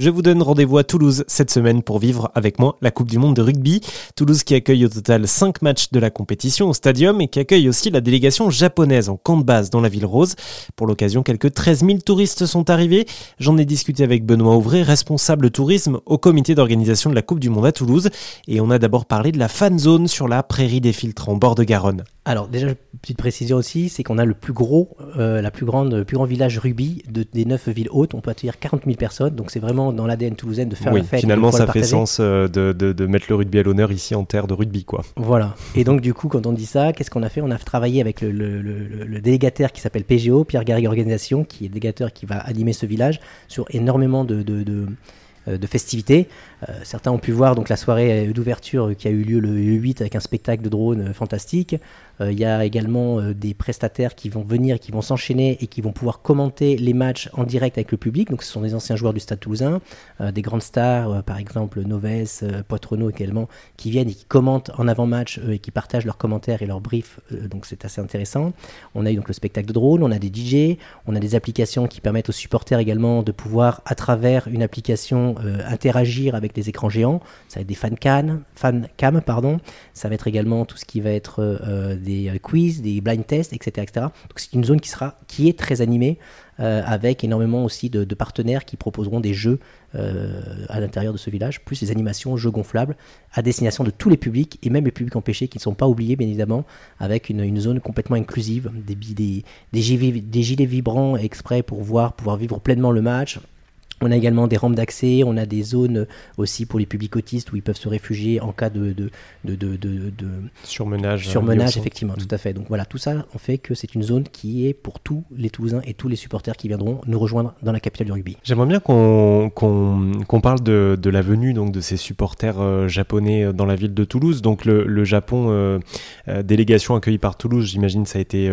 Je vous donne rendez-vous à Toulouse cette semaine pour vivre avec moi la Coupe du Monde de rugby. Toulouse qui accueille au total 5 matchs de la compétition au stadium et qui accueille aussi la délégation japonaise en camp de base dans la ville rose. Pour l'occasion, quelques 13 000 touristes sont arrivés. J'en ai discuté avec Benoît Ouvray, responsable tourisme au comité d'organisation de la Coupe du Monde à Toulouse. Et on a d'abord parlé de la fan zone sur la prairie des filtres en bord de Garonne. Alors déjà, petite précision aussi, c'est qu'on a le plus gros, euh, la plus grande, le plus grand village rugby de, des neuf villes hautes. On peut accueillir 40 000 personnes, donc c'est vraiment dans l'ADN toulousaine de faire oui, la fête. Finalement, ça fait sens euh, de, de, de, mettre le rugby à l'honneur ici en terre de rugby, quoi. Voilà. Et donc du coup, quand on dit ça, qu'est-ce qu'on a fait? On a travaillé avec le, le, le, le délégataire qui s'appelle PGO, Pierre Garrigue Organisation, qui est le délégataire qui va animer ce village sur énormément de, de de festivités. Euh, certains ont pu voir donc la soirée d'ouverture qui a eu lieu le 8 avec un spectacle de drones fantastique. Euh, il y a également des prestataires qui vont venir, qui vont s'enchaîner et qui vont pouvoir commenter les matchs en direct avec le public. Donc ce sont des anciens joueurs du Stade Toulousain, des grandes stars, par exemple Noves, Poitrenaud également, qui viennent et qui commentent en avant-match et qui partagent leurs commentaires et leurs briefs. donc c'est assez intéressant. On a eu donc le spectacle de drones, on a des DJ, on a des applications qui permettent aux supporters également de pouvoir, à travers une application euh, interagir avec des écrans géants. Ça va être des fan, can, fan cam, pardon. Ça va être également tout ce qui va être euh, des quiz, des blind tests, etc. etc. Donc c'est une zone qui, sera, qui est très animée euh, avec énormément aussi de, partenaires qui proposeront des jeux à l'intérieur de ce village, plus des animations, jeux gonflables à destination de tous les publics et même les publics empêchés qui ne sont pas oubliés bien évidemment avec une, zone complètement inclusive, des, des, des gilets vibrants exprès pour voir, pouvoir vivre pleinement le match, on a également des rampes d'accès, on a des zones aussi pour les publics autistes où ils peuvent se réfugier en cas de, de, de, de, surmenage. Surmenage, effectivement, tout à fait. Donc voilà, tout ça en fait que c'est une zone qui est pour tous les Toulousains et tous les supporters qui viendront nous rejoindre dans la capitale du rugby. J'aimerais bien qu'on parle de, la venue donc, de ces supporters euh, japonais euh, dans la ville de Toulouse. Donc le, le Japon, euh, délégation accueillie par Toulouse, j'imagine ça a été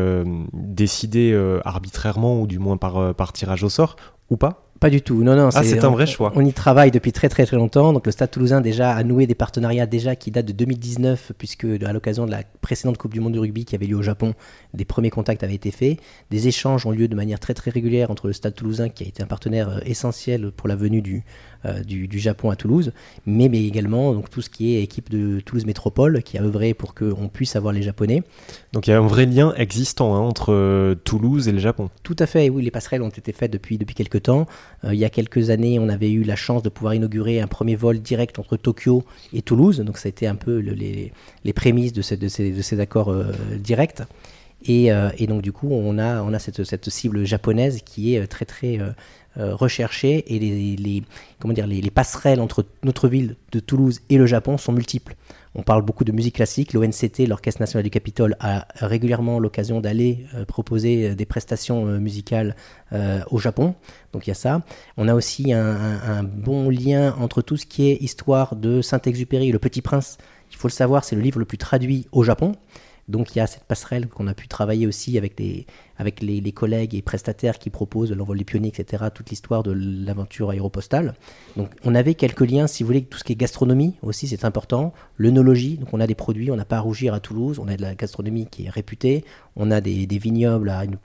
décidé arbitrairement ou du moins par, par tirage au sort ou pas? Pas du tout. Non, non. Ah, c'est un vrai choix. On y travaille depuis très très très longtemps. Donc le Stade Toulousain déjà a noué des partenariats déjà qui datent de 2019, puisque à l'occasion de la précédente Coupe du Monde du rugby qui avait lieu au Japon, des premiers contacts avaient été faits. Des échanges ont lieu de manière très très régulière entre le Stade Toulousain, qui a été un partenaire euh, essentiel pour la venue du, euh, du, Japon à Toulouse, mais, mais, également donc, tout ce qui est équipe de Toulouse Métropole, qui a œuvré pour qu'on puisse avoir les Japonais. Donc il y a un vrai lien existant hein, entre euh, Toulouse et le Japon. Tout à fait, oui, les passerelles ont été faites depuis, depuis quelques temps. Il y a quelques années, on avait eu la chance de pouvoir inaugurer un premier vol direct entre Tokyo et Toulouse, donc ça a été un peu les, prémices de, ces, accords directs. Euh, et, donc du coup, on a, cette, cible japonaise qui est euh, très très euh, recherchée et les, comment dire, les, passerelles entre notre ville de Toulouse et le Japon sont multiples. On parle beaucoup de musique classique. L'ONCT, l'Orchestre national du Capitole, a régulièrement l'occasion d'aller proposer des prestations musicales au Japon. Donc il y a ça. On a aussi un, un, bon lien entre tout ce qui est histoire de Saint-Exupéry, Le Petit Prince. Il faut le savoir, c'est le livre le plus traduit au Japon. Donc il y a cette passerelle qu'on a pu travailler aussi avec les, avec les, collègues et prestataires qui proposent l'envol des pionniers, etc., toute l'histoire de l'aventure aéropostale. Donc on avait quelques liens, si vous voulez, tout ce qui est gastronomie aussi, c'est important. L'œnologie, donc on a des produits, on n'a pas à rougir à Toulouse, on a de la gastronomie qui est réputée, on a des, vignobles à une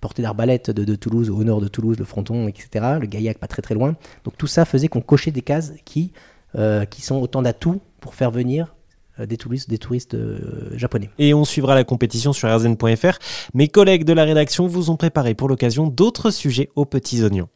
portée d'arbalète de, Toulouse, au nord de Toulouse, le fronton, etc., le Gaillac pas très très loin. Donc tout ça faisait qu'on cochait des cases qui, euh, qui sont autant d'atouts pour faire venir des touristes, des touristes euh, japonais. Et on suivra la compétition sur rzn.fr. Mes collègues de la rédaction vous ont préparé pour l'occasion d'autres sujets aux petits oignons.